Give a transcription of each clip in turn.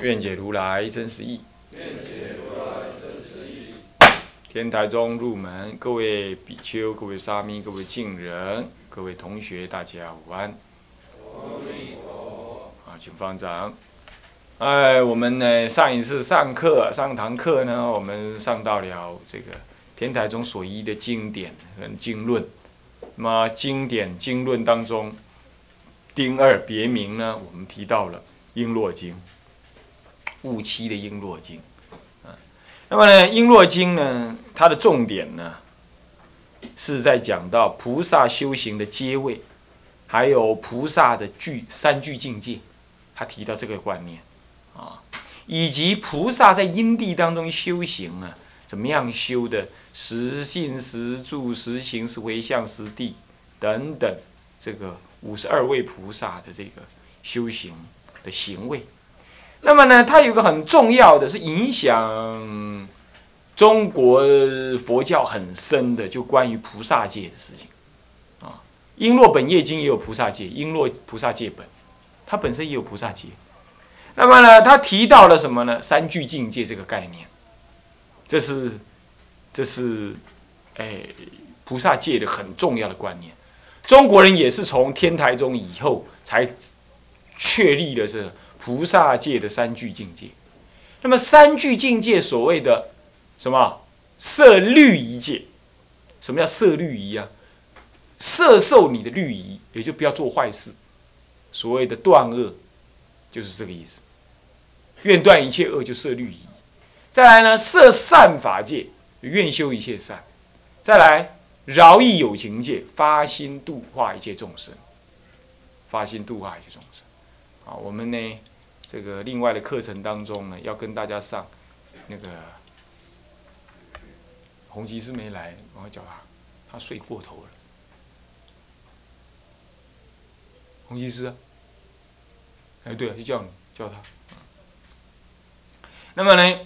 愿解如来真实义。天台中入门，各位比丘、各位沙弥、各位敬人、各位同学，大家午安。啊，请方丈。哎，我们呢上一次上课上堂课呢，我们上到了这个天台中所依的经典跟经论。那么经典经论当中，丁二别名呢，我们提到了《璎珞经》。五期的《璎珞经》，啊，那么呢，《璎珞经》呢，它的重点呢，是在讲到菩萨修行的阶位，还有菩萨的具三具境界，他提到这个观念，啊，以及菩萨在因地当中修行啊，怎么样修的实信实住实行实回向实地等等，这个五十二位菩萨的这个修行的行为。那么呢，它有个很重要的是影响中国佛教很深的，就关于菩萨界的事情啊。《璎珞本业经》也有菩萨界，《璎珞菩萨界本》，它本身也有菩萨界。那么呢，它提到了什么呢？三具境界这个概念，这是这是哎菩萨界的很重要的观念。中国人也是从天台宗以后才确立的这。菩萨界的三具境界，那么三具境界所谓的什么色律仪界？什么叫色律仪啊？色受你的律仪，也就不要做坏事。所谓的断恶，就是这个意思。愿断一切恶，就色律仪。再来呢，色善法界，愿修一切善。再来饶益有情界，发心度化一切众生。发心度化一切众生。好，我们呢？这个另外的课程当中呢，要跟大家上那个洪吉师没来，我要叫他，他睡过头了。洪吉师，哎，对了，就叫你叫他。那么呢，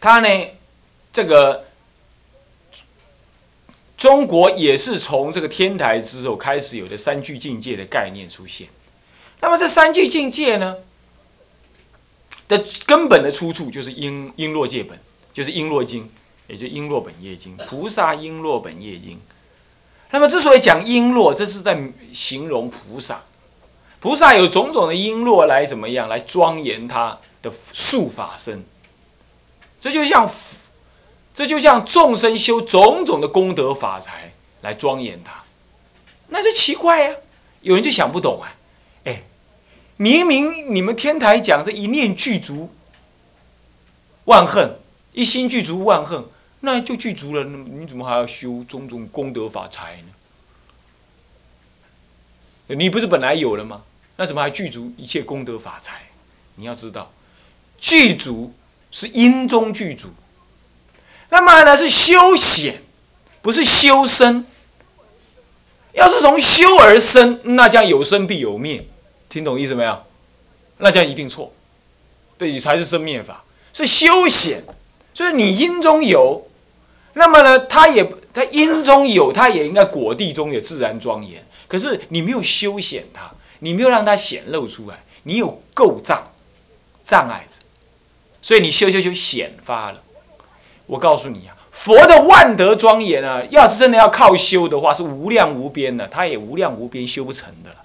他呢，这个中国也是从这个天台之后开始有的三具境界的概念出现。那么这三句境界呢的根本的出处就是《璎璎珞界本》，就是《璎珞经》，也就《璎珞本业经》。菩萨璎珞本业经。那么之所以讲璎珞，这是在形容菩萨。菩萨有种种的璎珞来怎么样来庄严他的术法身。这就像，这就像众生修种种的功德法财来庄严他，那就奇怪呀，有人就想不懂啊。明明你们天台讲这一念具足万恨，一心具足万恨，那就具足了。那你怎么还要修种种功德法财呢？你不是本来有了吗？那怎么还具足一切功德法财？你要知道，具足是因中具足，那么呢是修显，不是修身。要是从修而生，那将有生必有灭。听懂意思没有？那这样一定错，对你才是生灭法，是修显，就是你因中有，那么呢，它也它因中有，它也应该果地中也自然庄严。可是你没有修显它，你没有让它显露出来，你有构障障碍着，所以你修修修显发了。我告诉你啊，佛的万德庄严啊，要是真的要靠修的话，是无量无边的，它也无量无边修不成的了。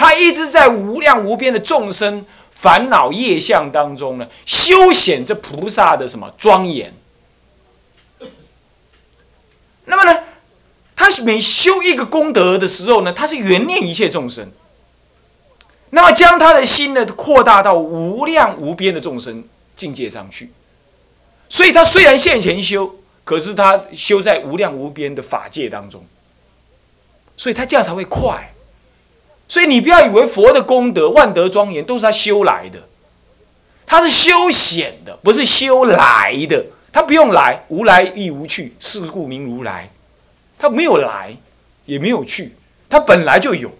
他一直在无量无边的众生烦恼业相当中呢，修显这菩萨的什么庄严。那么呢，他每修一个功德的时候呢，他是圆念一切众生。那么将他的心呢扩大到无量无边的众生境界上去。所以他虽然现前修，可是他修在无量无边的法界当中。所以他这样才会快。所以你不要以为佛的功德万德庄严都是他修来的，他是修显的，不是修来的。他不用来，无来亦无去，是故名如来。他没有来，也没有去，他本来就有。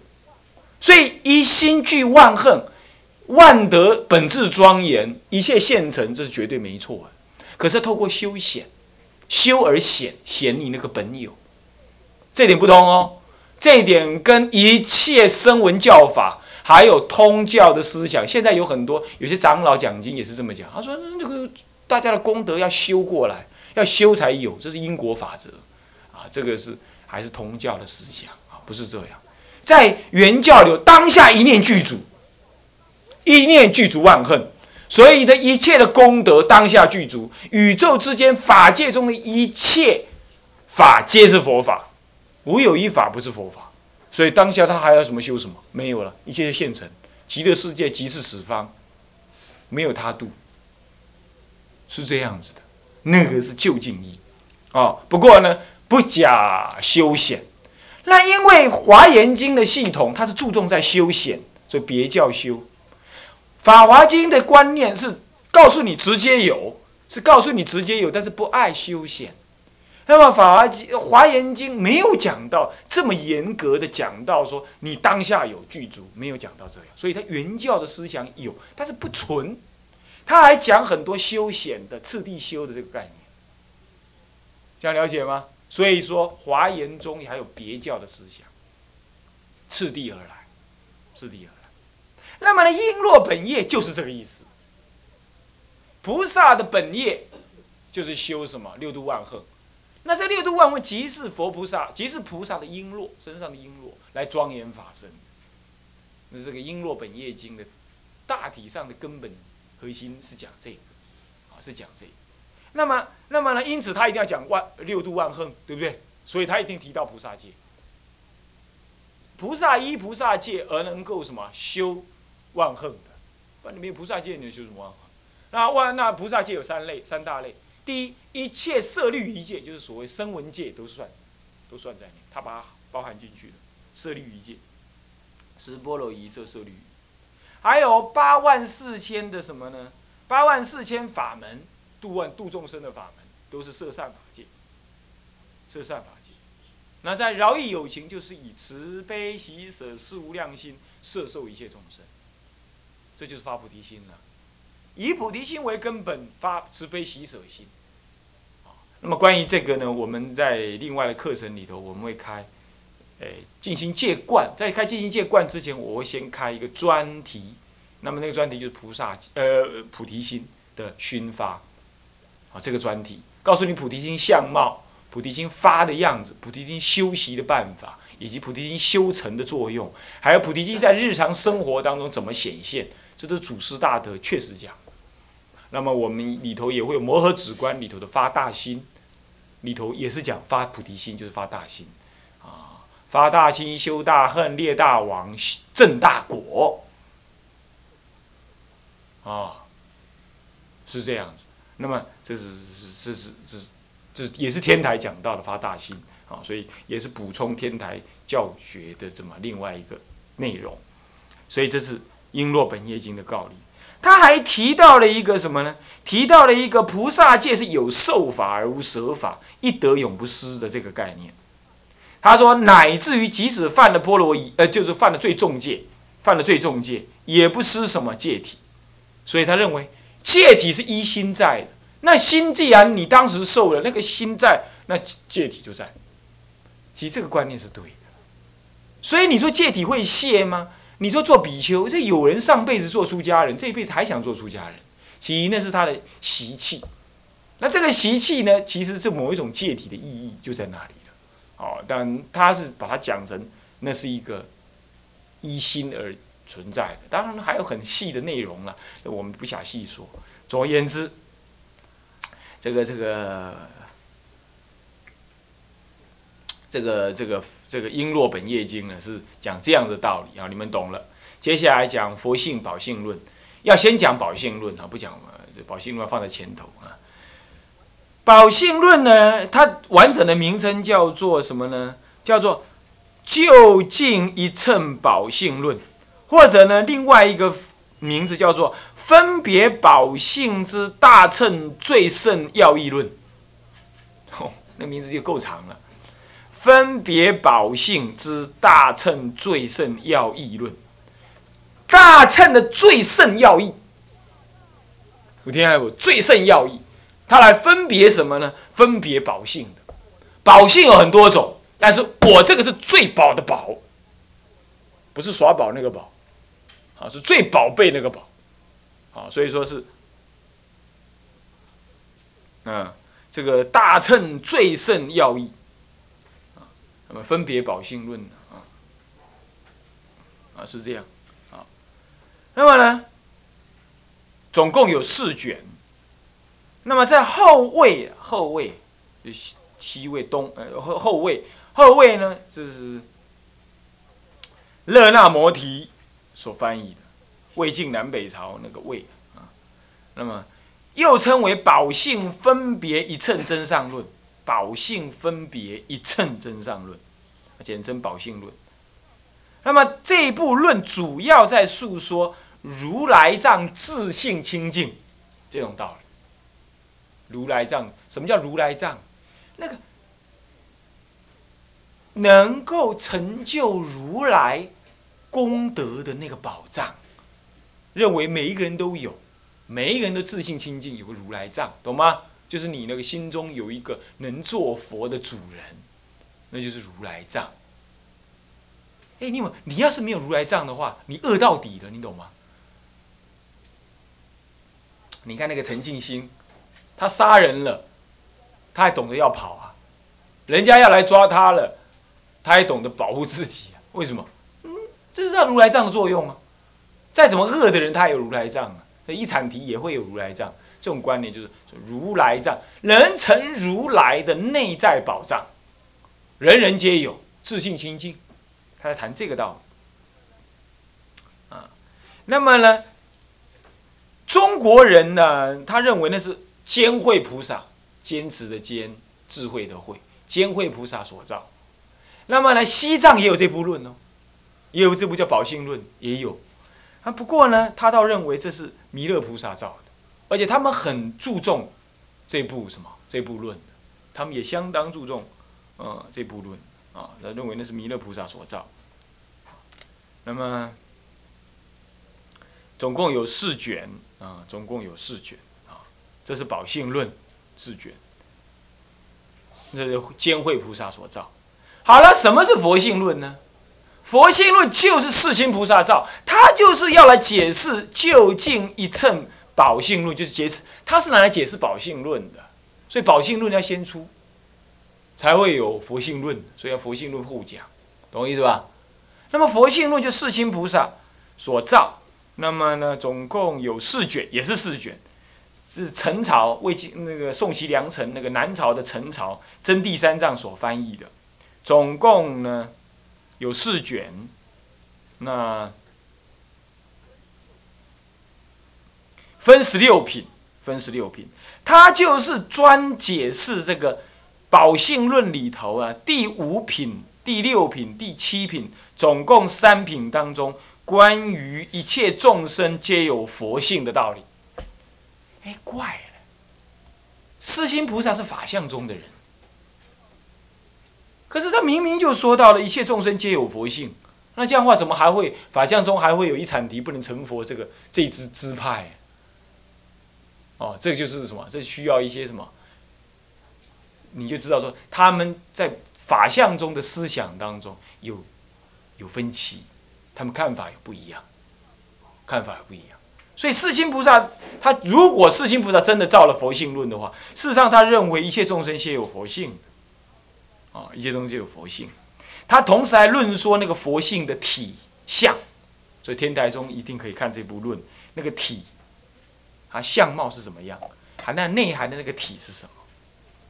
所以一心具万恨，万德本质庄严，一切现成，这是绝对没错。可是透过修显，修而显显你那个本有，这点不同哦。这一点跟一切声闻教法，还有通教的思想，现在有很多有些长老讲经也是这么讲。他说这个大家的功德要修过来，要修才有，这是因果法则啊。这个是还是通教的思想啊，不是这样。在原教流当下一念具足，一念具足万恨，所以的一切的功德当下具足，宇宙之间法界中的一切法皆是佛法。无有一法不是佛法，所以当下他还要什么修什么？没有了，一切现成，极乐世界即是十方，没有他度，是这样子的。那个是就近义，啊，不过呢不假修显。那因为华严经的系统，它是注重在修显，所以别叫修。法华经的观念是告诉你直接有，是告诉你直接有，但是不爱修显。那么《法华经》《华严经》没有讲到这么严格的讲到说你当下有具足，没有讲到这样，所以他原教的思想有，但是不纯。他还讲很多修显的次第修的这个概念，这样了解吗？所以说《华严》中还有别教的思想，次第而来，次第而来。那么呢，璎珞本业就是这个意思。菩萨的本业就是修什么六度万恨。那这六度万物即是佛菩萨，即是菩萨的璎珞身上的璎珞来庄严法身。那这个《璎珞本业经》的大体上的根本核心是讲这个，啊，是讲这个。那么，那么呢？因此他一定要讲万六度万恨，对不对？所以他一定提到菩萨戒。菩萨依菩萨戒而能够什么修万恨的？那你没有菩萨戒，你能修什么万恨？那万那菩萨戒有三类，三大类。第一，一切色律一界，就是所谓声闻界，都算，都算在内，他把它包含进去了。色律一界，十波罗夷这色律，还有八万四千的什么呢？八万四千法门，度万度众生的法门，都是摄善法界。摄善法界，那在饶益有情，就是以慈悲喜舍四无量心摄受一切众生，这就是发菩提心了。以菩提心为根本，发慈悲喜舍心。那么关于这个呢，我们在另外的课程里头，我们会开，诶，进行戒观。在开进行戒观之前，我会先开一个专题。那么那个专题就是菩萨，呃，菩提心的熏发。啊，这个专题告诉你菩提心相貌、菩提心发的样子、菩提心修习的办法，以及菩提心修成的作用，还有菩提心在日常生活当中怎么显现。这都是祖师大德确实讲。那么我们里头也会有摩诃止观里头的发大心，里头也是讲发菩提心，就是发大心，啊，发大心修大恨列大王正大果，啊，是这样子。那么这是是这是这是这也是天台讲到的发大心啊，所以也是补充天台教学的这么另外一个内容。所以这是璎珞本业经的告例。他还提到了一个什么呢？提到了一个菩萨界是有受法而无舍法，一得永不失的这个概念。他说，乃至于即使犯了波罗夷，呃，就是犯了最重戒，犯了最重戒，也不失什么戒体。所以他认为戒体是一心在的。那心既然你当时受了那个心在，那戒体就在。其实这个观念是对的。所以你说戒体会谢吗？你说做比丘，这有人上辈子做出家人，这一辈子还想做出家人，其一那是他的习气。那这个习气呢，其实是某一种戒体的意义就在那里了。哦，但他是把它讲成那是一个依心而存在的，当然还有很细的内容了，我们不想细说。总而言之，这个这个这个这个。这个《璎珞本业经》呢是讲这样的道理啊，你们懂了。接下来讲佛性宝性论，要先讲宝性论啊，不讲这宝性论放在前头啊。宝性论呢，它完整的名称叫做什么呢？叫做就近一乘宝性论，或者呢，另外一个名字叫做分别宝性之大乘最胜要义论。哦，那名字就够长了。分别宝性之大乘最胜要义论，大乘的最胜要义，我听下不？最胜要义，它来分别什么呢？分别宝性的，宝性有很多种，但是我这个是最宝的宝，不是耍宝那个宝，啊，是最宝贝那个宝，啊，所以说是，嗯，这个大乘最胜要义。那么分别宝性论啊，啊是这样，啊，那么呢，总共有四卷。那么在后位，后位，西西位东呃后后位后位呢，就是勒那摩提所翻译的魏晋南北朝那个魏啊，那么又称为宝性分别一乘真上论。宝性分别一乘真上论，简称宝性论。那么这一部论主要在诉说如来藏自性清净这种道理。如来藏，什么叫如来藏？那个能够成就如来功德的那个宝藏，认为每一个人都有，每一个人都自信清净，有个如来藏，懂吗？就是你那个心中有一个能做佛的主人，那就是如来藏。哎，你有你要是没有如来藏的话，你饿到底了，你懂吗？你看那个陈静心，他杀人了，他还懂得要跑啊，人家要来抓他了，他还懂得保护自己啊。为什么？嗯，这是他如来藏的作用啊。再怎么恶的人，他也有如来藏啊。那一场题也会有如来藏。这种观念就是如来藏，人成如来的内在宝藏，人人皆有，自信清净。他在谈这个道理啊。那么呢，中国人呢，他认为那是坚慧菩萨坚持的坚，智慧的慧，坚慧菩萨所造。那么呢，西藏也有这部论哦，也有这部叫宝性论，也有。啊，不过呢，他倒认为这是弥勒菩萨造的。而且他们很注重这部什么这部论，他们也相当注重，呃，这部论啊，他认为那是弥勒菩萨所造。那么总共有四卷啊，总共有四卷啊，这是宝性论四卷，这是监慧菩萨所造。好了，什么是佛性论呢？佛性论就是世亲菩萨造，他就是要来解释究竟一乘。宝性论就是解释，它是拿来解释宝性论的，所以宝性论要先出，才会有佛性论，所以要佛性论后讲，懂我意思吧？那么佛性论就世亲菩萨所造，那么呢，总共有四卷，也是四卷，是陈朝魏晋那个宋齐梁陈那个南朝的陈朝真第三藏所翻译的，总共呢有四卷，那。分十六品，分十六品，他就是专解释这个宝性论里头啊，第五品、第六品、第七品，总共三品当中，关于一切众生皆有佛性的道理。哎，怪了，四心菩萨是法相中的人，可是他明明就说到了一切众生皆有佛性，那这样话怎么还会法相中还会有一产敌不能成佛这个这支支派？哦，这个就是什么？这需要一些什么？你就知道说他们在法相中的思想当中有有分歧，他们看法也不一样，看法也不一样。所以世亲菩萨他如果世亲菩萨真的造了佛性论的话，事实上他认为一切众生皆有佛性，啊，一切众生皆有佛性。他同时还论说那个佛性的体相，所以天台中一定可以看这部论，那个体。它相貌是怎么样？它那内涵的那个体是什么？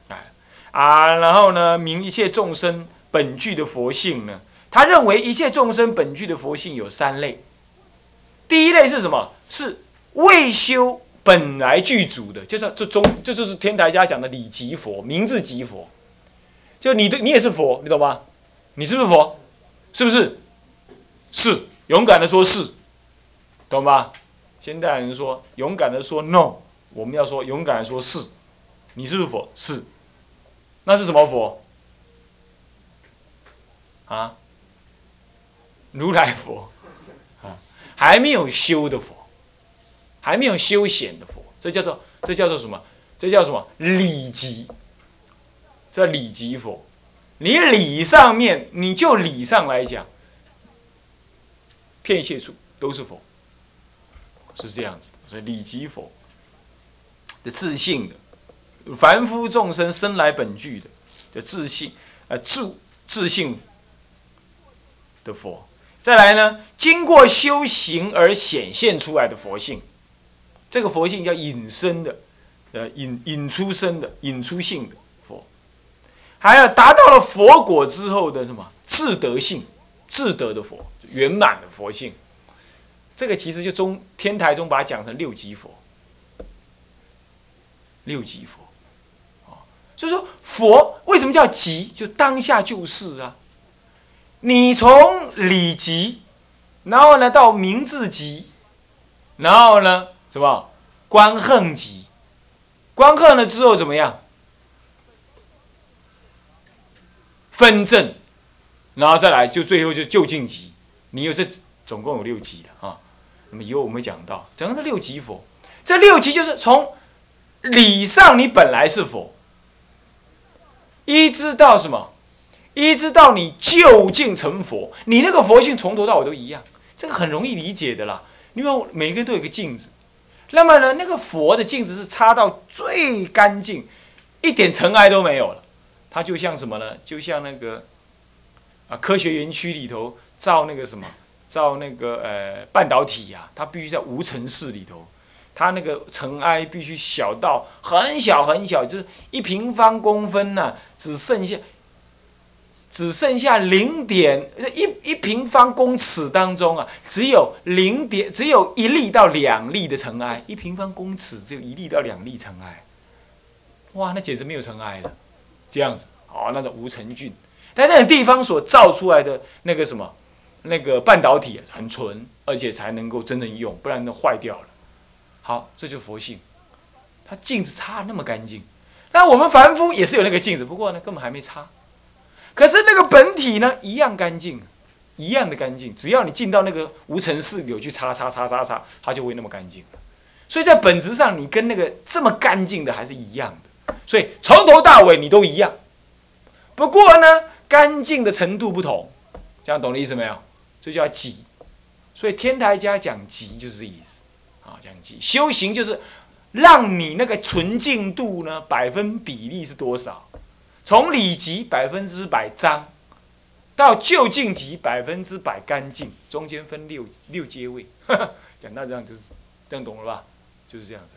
哎啊，然后呢，明一切众生本具的佛性呢？他认为一切众生本具的佛性有三类。第一类是什么？是未修本来具足的，就是这中，这就是天台家讲的理即佛，名字即佛。就你的，你也是佛，你懂吗？你是不是佛？是不是？是，勇敢的说是，懂吗？现代人说勇敢的说 no，我们要说勇敢的说是。你是不是佛？是。那是什么佛？啊？如来佛。啊，还没有修的佛，还没有修显的佛，这叫做这叫做什么？这叫什么？理即。这理即佛。你理上面，你就理上来讲，片一切处都是佛，是这样子。所以理即佛的自信的，凡夫众生生来本具的的自信，呃，自自信的佛。再来呢，经过修行而显现出来的佛性，这个佛性叫隐身的，呃，隐隐出生的，隐出性的佛。还有达到了佛果之后的什么自德性，自德的佛圆满的佛性，这个其实就中天台中把它讲成六级佛，六级佛，啊，所以说佛为什么叫极？就当下就是啊，你从理极，然后呢到名字极，然后呢什么？观恨极，观恨了之后怎么样？分正，然后再来就最后就就近级，你有这总共有六级的啊。那么以后我们会讲到，讲到六级佛，这六级就是从理上你本来是佛，一直到什么，一直到你就近成佛，你那个佛性从头到尾都一样，这个很容易理解的啦。因为每个人都有个镜子，那么呢，那个佛的镜子是擦到最干净，一点尘埃都没有了。它就像什么呢？就像那个啊，科学园区里头造那个什么，造那个呃半导体呀，它必须在无尘室里头，它那个尘埃必须小到很小很小，就是一平方公分呢，只剩下只剩下零点一一平方公尺当中啊，只有零点只有一粒到两粒的尘埃，一平方公尺只有一粒到两粒尘埃，哇，那简直没有尘埃了。这样子，哦，那个无尘菌，在那个地方所造出来的那个什么，那个半导体很纯，而且才能够真正用，不然都坏掉了。好，这就是佛性，它镜子擦那么干净，那我们凡夫也是有那个镜子，不过呢根本还没擦，可是那个本体呢一样干净，一样的干净，只要你进到那个无尘室里去擦擦擦擦擦，它就会那么干净所以在本质上，你跟那个这么干净的还是一样的。所以从头到尾你都一样，不过呢，干净的程度不同，这样懂的意思没有？这叫极。所以天台家讲极就是这意思，啊，讲极修行就是让你那个纯净度呢，百分比例是多少？从里极百分之百脏，到就近极百分之百干净，中间分六六阶位。讲到这样就是这样懂了吧？就是这样子。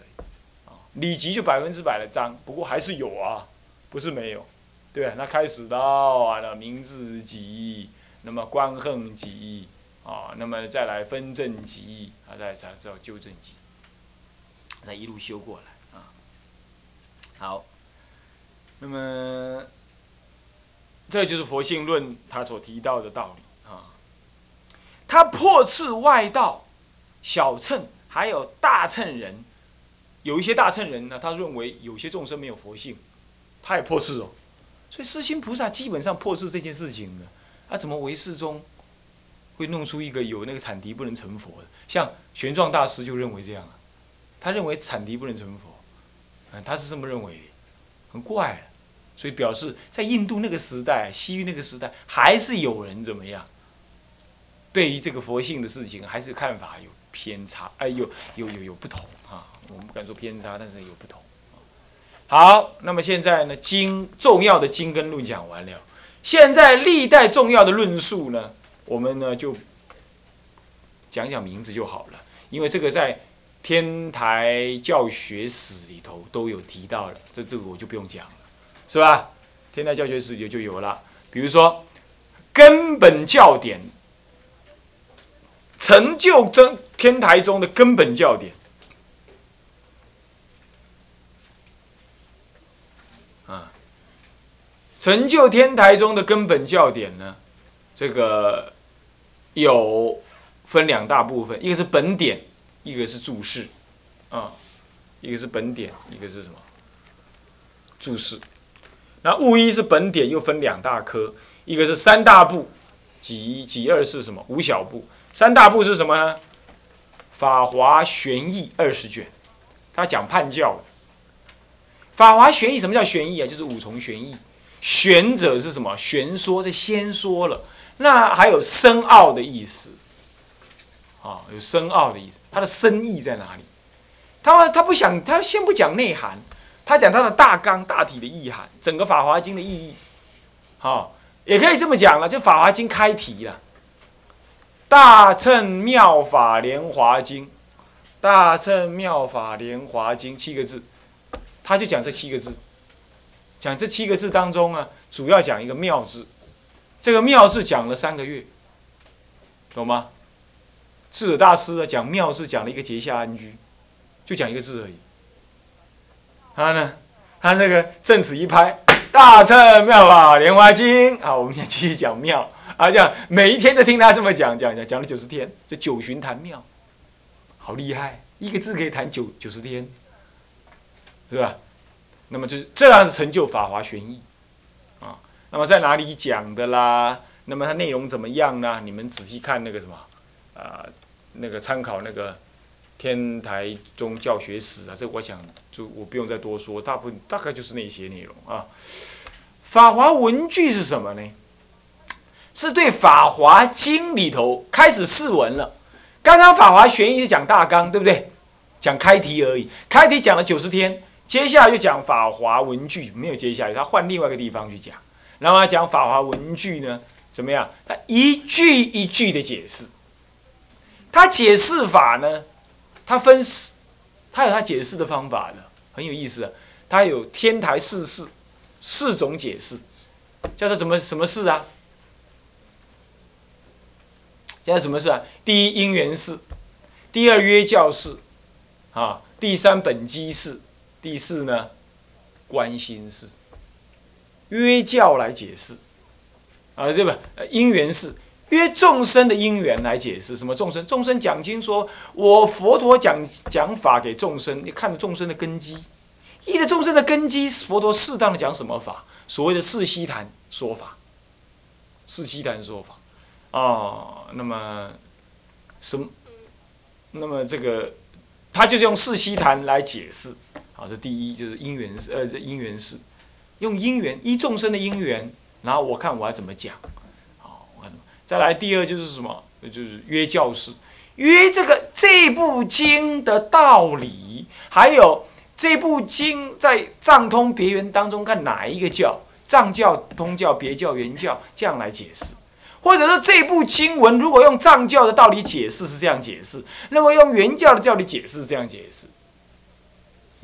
理即就百分之百的脏，不过还是有啊，不是没有，对那开始到啊，那明字集，那么观恨集啊，那么再来分正集啊，再才知道纠正集，再一路修过来啊。好，那么这就是佛性论他所提到的道理啊。他破斥外道、小乘还有大乘人。有一些大乘人呢，他认为有些众生没有佛性，他也破斥哦。所以，世心菩萨基本上破斥这件事情他怎么为世中会弄出一个有那个产敌不能成佛的？像玄奘大师就认为这样啊，他认为产敌不能成佛，嗯，他是这么认为的，很怪。所以表示在印度那个时代、西域那个时代，还是有人怎么样？对于这个佛性的事情，还是看法有偏差，哎，有有有有不同啊。我们不敢说偏差，但是有不同。好，那么现在呢，经重要的经跟论讲完了，现在历代重要的论述呢，我们呢就讲讲名字就好了，因为这个在天台教学史里头都有提到了，这这个我就不用讲了，是吧？天台教学史里就有了，比如说根本教典，成就真天台中的根本教典。成就天台中的根本教典呢，这个有分两大部分，一个是本典，一个是注释，啊，一个是本典，一个是什么？注释。那物一是本典，又分两大科，一个是三大部，几几二是什么？五小部。三大部是什么呢？法华玄义二十卷，他讲判教的。法华玄义什么叫玄义啊？就是五重玄义。玄者是什么？玄说，这先说了。那还有深奥的意思，啊，有深奥的意思。它的深意在哪里？他他不想，他先不讲内涵。他讲他的大纲、大体的意涵，整个《法华经》的意义，好，也可以这么讲了，就《法华经》开题了，《大乘妙法莲华经》，《大乘妙法莲华经》七个字，他就讲这七个字，讲这七个字当中啊，主要讲一个“妙”字，这个“妙”字讲了三个月，懂吗？智者大师啊讲“妙”字讲了一个结下安居，就讲一个字而已。他呢？他那个正此一拍，大乘妙法莲花经啊！我们先继续讲妙啊，这样每一天都听他这么讲讲讲，讲了九十天，这九旬谈妙，好厉害，一个字可以谈九九十天，是吧？那么就是这样是成就法华玄义啊。那么在哪里讲的啦？那么它内容怎么样呢？你们仔细看那个什么啊，那个参考那个。天台宗教学史啊，这我想就我不用再多说，大部分大概就是那些内容啊。法华文句是什么呢？是对《法华经》里头开始释文了。刚刚《法华玄义》是讲大纲，对不对？讲开题而已，开题讲了九十天，接下来就讲法华文句，没有接下来，他换另外一个地方去讲。然后他讲法华文句呢，怎么样？他一句一句的解释，他解释法呢？他分四，他有他解释的方法的，很有意思啊。他有天台四事，四种解释，叫做什么什么事啊？叫什么事啊？第一因缘事，第二约教事，啊，第三本机事，第四呢，关心事。约教来解释，啊，对吧？因缘事。约众生的因缘来解释什么众生？众生讲经说，我佛陀讲讲法给众生，你看着众生的根基，依着众生的根基，佛陀适当的讲什么法？所谓的四悉檀说法，四悉檀说法，哦，那么什么？那么这个他就是用四悉檀来解释，好，这第一就是因缘呃，这因缘是用因缘一众生的因缘，然后我看我要怎么讲好我看。再来第二就是什么？就是约教士，约这个这部经的道理，还有这部经在藏通别圆当中看哪一个教？藏教、通教、别教、原教这样来解释，或者说这部经文如果用藏教的道理解释是这样解释，那么用原教的教理解释是这样解释。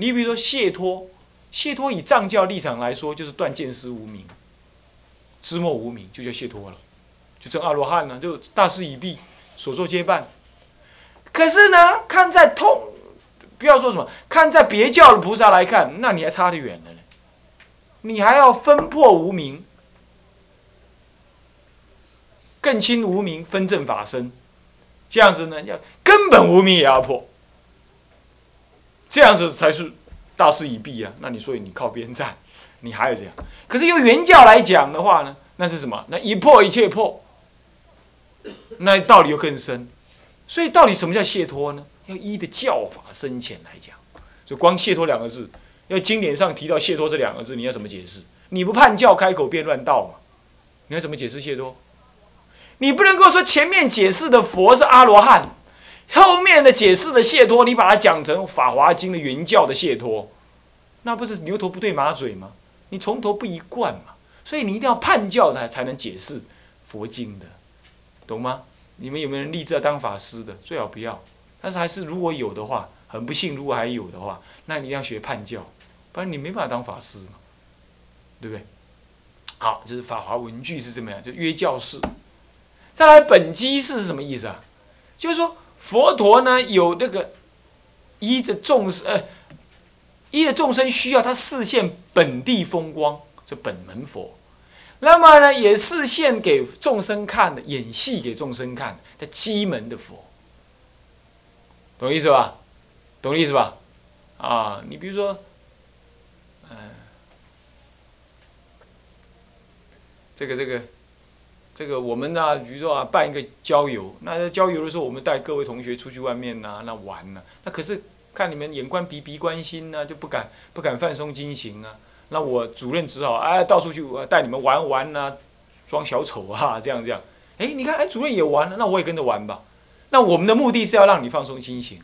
你比如说谢脱，谢脱以藏教立场来说就是断见思无明，知末无明就叫谢脱了。就成阿罗汉了，就大势已毕，所作皆办。可是呢，看在通，不要说什么，看在别教的菩萨来看，那你还差得远了呢。你还要分破无名，更清无名，分正法身，这样子呢，要根本无名也要破，这样子才是大势已毕啊。那你所以你靠边站，你还要这样。可是用原教来讲的话呢，那是什么？那一破一切破。那道理又更深，所以到底什么叫解脱呢？要依的教法深浅来讲。就光解脱两个字，要经典上提到解脱这两个字，你要怎么解释？你不叛教开口便乱道嘛？你要怎么解释解脱？你不能够说前面解释的佛是阿罗汉，后面的解释的解脱，你把它讲成《法华经》的原教的解脱，那不是牛头不对马嘴吗？你从头不一贯嘛？所以你一定要叛教的才能解释佛经的。懂吗？你们有没有人立志要当法师的？最好不要。但是还是如果有的话，很不幸，如果还有的话，那你一定要学叛教，不然你没办法当法师嘛，对不对？好，就是法华文句是怎么样？就约教士。再来本机是什么意思啊？就是说佛陀呢有那个依着众生，呃，依着众生需要，他视现本地风光，这本门佛。那么呢，也是现给众生看的，演戏给众生看的，叫机门的佛，懂意思吧？懂意思吧？啊，你比如说，嗯，这个这个，这个我们呢，比如说啊，办一个郊游，那郊游的时候，我们带各位同学出去外面呐，那玩呢，那可是看你们眼观鼻，鼻观心呢，就不敢不敢放松精行啊。那我主任只好哎到处去带你们玩玩呐，装小丑啊，这样这样。哎，你看哎，主任也玩了，那我也跟着玩吧。那我们的目的是要让你放松心情，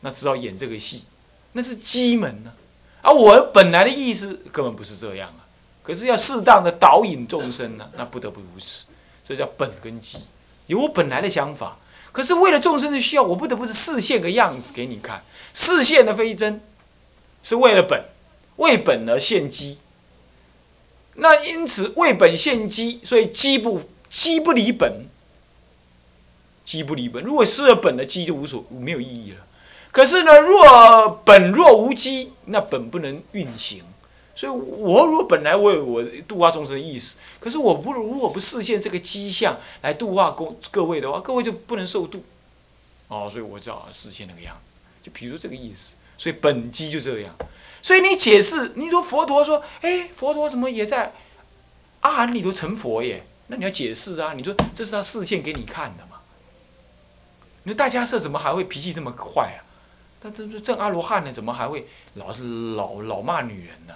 那只好演这个戏，那是机门呢。而我本来的意思根本不是这样啊。可是要适当的导引众生呢，那不得不如此。这叫本跟基，有我本来的想法。可是为了众生的需要，我不得不是示现个样子给你看。示现的非真，是为了本。为本而献机，那因此为本献机，所以机不机不离本，机不离本。如果失了本的机就无所没有意义了。可是呢，若本若无机，那本不能运行。所以我如果本来我有我度化众生的意思，可是我不如果不视现这个机象来度化各各位的话，各位就不能受度。哦，所以我就要视现那个样子。就比如这个意思，所以本机就这样。所以你解释，你说佛陀说，哎，佛陀怎么也在阿含里头成佛耶？那你要解释啊！你说这是他示现给你看的嘛？你说大家是怎么还会脾气这么坏啊？他这这正阿罗汉呢，怎么还会老是老老骂女人呢？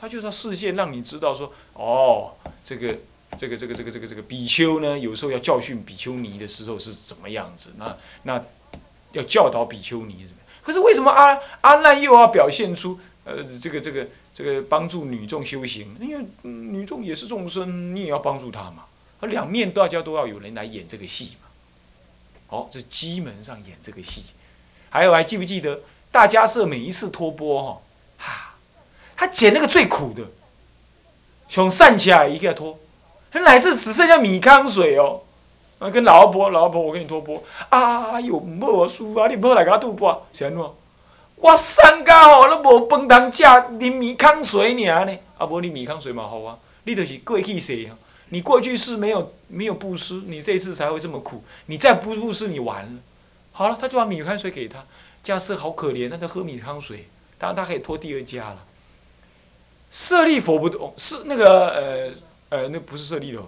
他就是要示现让你知道说，哦，这个这个这个这个这个这个比丘呢，有时候要教训比丘尼的时候是怎么样子？那那要教导比丘尼怎么？可是为什么阿阿难又要表现出？呃，这个这个这个帮助女众修行，因为女众也是众生，你也要帮助她嘛。而两面大家都要有人来演这个戏嘛。好，这基门上演这个戏。还有还记不记得大家社每一次托钵，哈，他捡那个最苦的，从散起来一个拖，他乃至只剩下米糠水哦。啊，跟老婆老婆，我给你托钵。啊哟，唔好我输啊，你唔好来给我渡钵，是安怎？我三家吼都无饭通食，啉米糠水尔呢。啊，无你米糠水嘛好啊。你就是过去世，你过去是没有没有布施，你这次才会这么苦。你再不布施，你完了。好了，他就把米糠水给他。家舍好可怜，他就喝米糠水。当然他可以拖第二家了。舍利佛不懂，是那个呃呃，那不是舍利的，